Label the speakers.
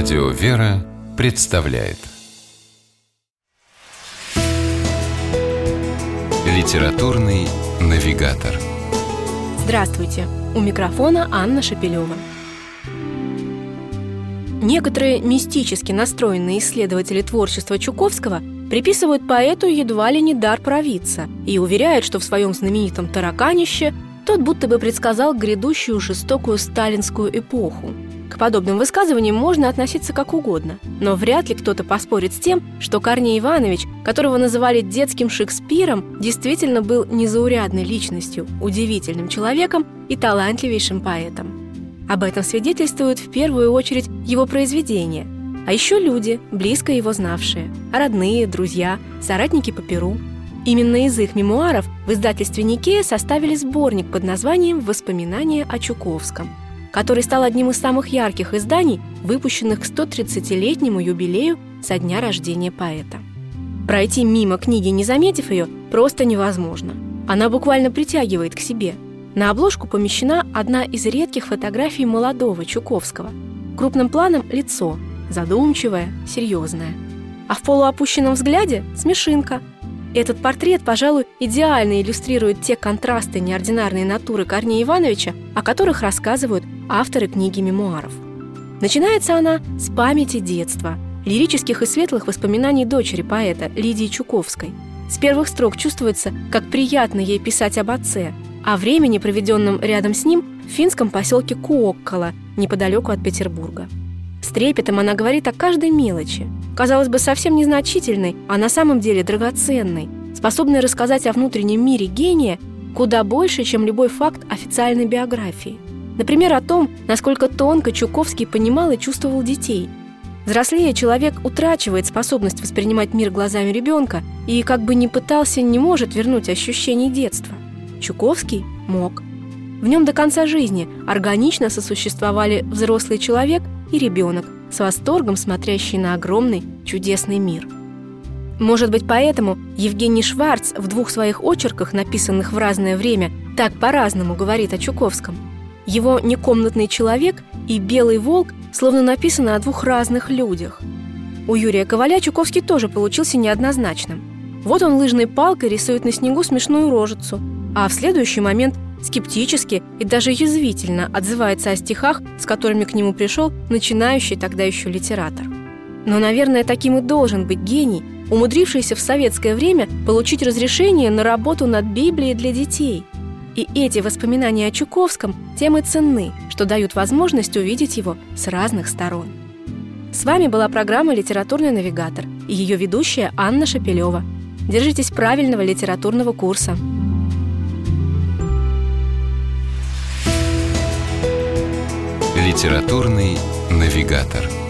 Speaker 1: Радио «Вера» представляет Литературный навигатор
Speaker 2: Здравствуйте! У микрофона Анна Шапилева. Некоторые мистически настроенные исследователи творчества Чуковского приписывают поэту едва ли не дар провидца и уверяют, что в своем знаменитом «Тараканище» тот будто бы предсказал грядущую жестокую сталинскую эпоху – к подобным высказываниям можно относиться как угодно, но вряд ли кто-то поспорит с тем, что Корней Иванович, которого называли детским Шекспиром, действительно был незаурядной личностью, удивительным человеком и талантливейшим поэтом. Об этом свидетельствуют в первую очередь его произведения, а еще люди, близко его знавшие, родные, друзья, соратники по перу. Именно из их мемуаров в издательстве «Никея» составили сборник под названием «Воспоминания о Чуковском», который стал одним из самых ярких изданий, выпущенных к 130-летнему юбилею со дня рождения поэта. Пройти мимо книги, не заметив ее, просто невозможно. Она буквально притягивает к себе. На обложку помещена одна из редких фотографий молодого Чуковского. Крупным планом лицо, задумчивое, серьезное. А в полуопущенном взгляде – смешинка – этот портрет, пожалуй, идеально иллюстрирует те контрасты неординарной натуры Корнея Ивановича, о которых рассказывают авторы книги мемуаров. Начинается она с памяти детства, лирических и светлых воспоминаний дочери поэта Лидии Чуковской. С первых строк чувствуется, как приятно ей писать об отце, о времени, проведенном рядом с ним в финском поселке Куоккола, неподалеку от Петербурга. С трепетом она говорит о каждой мелочи. Казалось бы, совсем незначительной, а на самом деле драгоценной, способной рассказать о внутреннем мире гения куда больше, чем любой факт официальной биографии. Например, о том, насколько тонко Чуковский понимал и чувствовал детей. Взрослее человек утрачивает способность воспринимать мир глазами ребенка и, как бы ни пытался, не может вернуть ощущение детства. Чуковский мог. В нем до конца жизни органично сосуществовали взрослый человек и ребенок, с восторгом смотрящий на огромный чудесный мир. Может быть, поэтому Евгений Шварц в двух своих очерках, написанных в разное время, так по-разному говорит о Чуковском – его «Некомнатный человек» и «Белый волк» словно написаны о двух разных людях. У Юрия Коваля Чуковский тоже получился неоднозначным. Вот он лыжной палкой рисует на снегу смешную рожицу, а в следующий момент скептически и даже язвительно отзывается о стихах, с которыми к нему пришел начинающий тогда еще литератор. Но, наверное, таким и должен быть гений, умудрившийся в советское время получить разрешение на работу над Библией для детей – и эти воспоминания о Чуковском тем и ценны, что дают возможность увидеть его с разных сторон. С вами была программа «Литературный навигатор» и ее ведущая Анна Шапилева. Держитесь правильного литературного курса.
Speaker 1: «Литературный навигатор»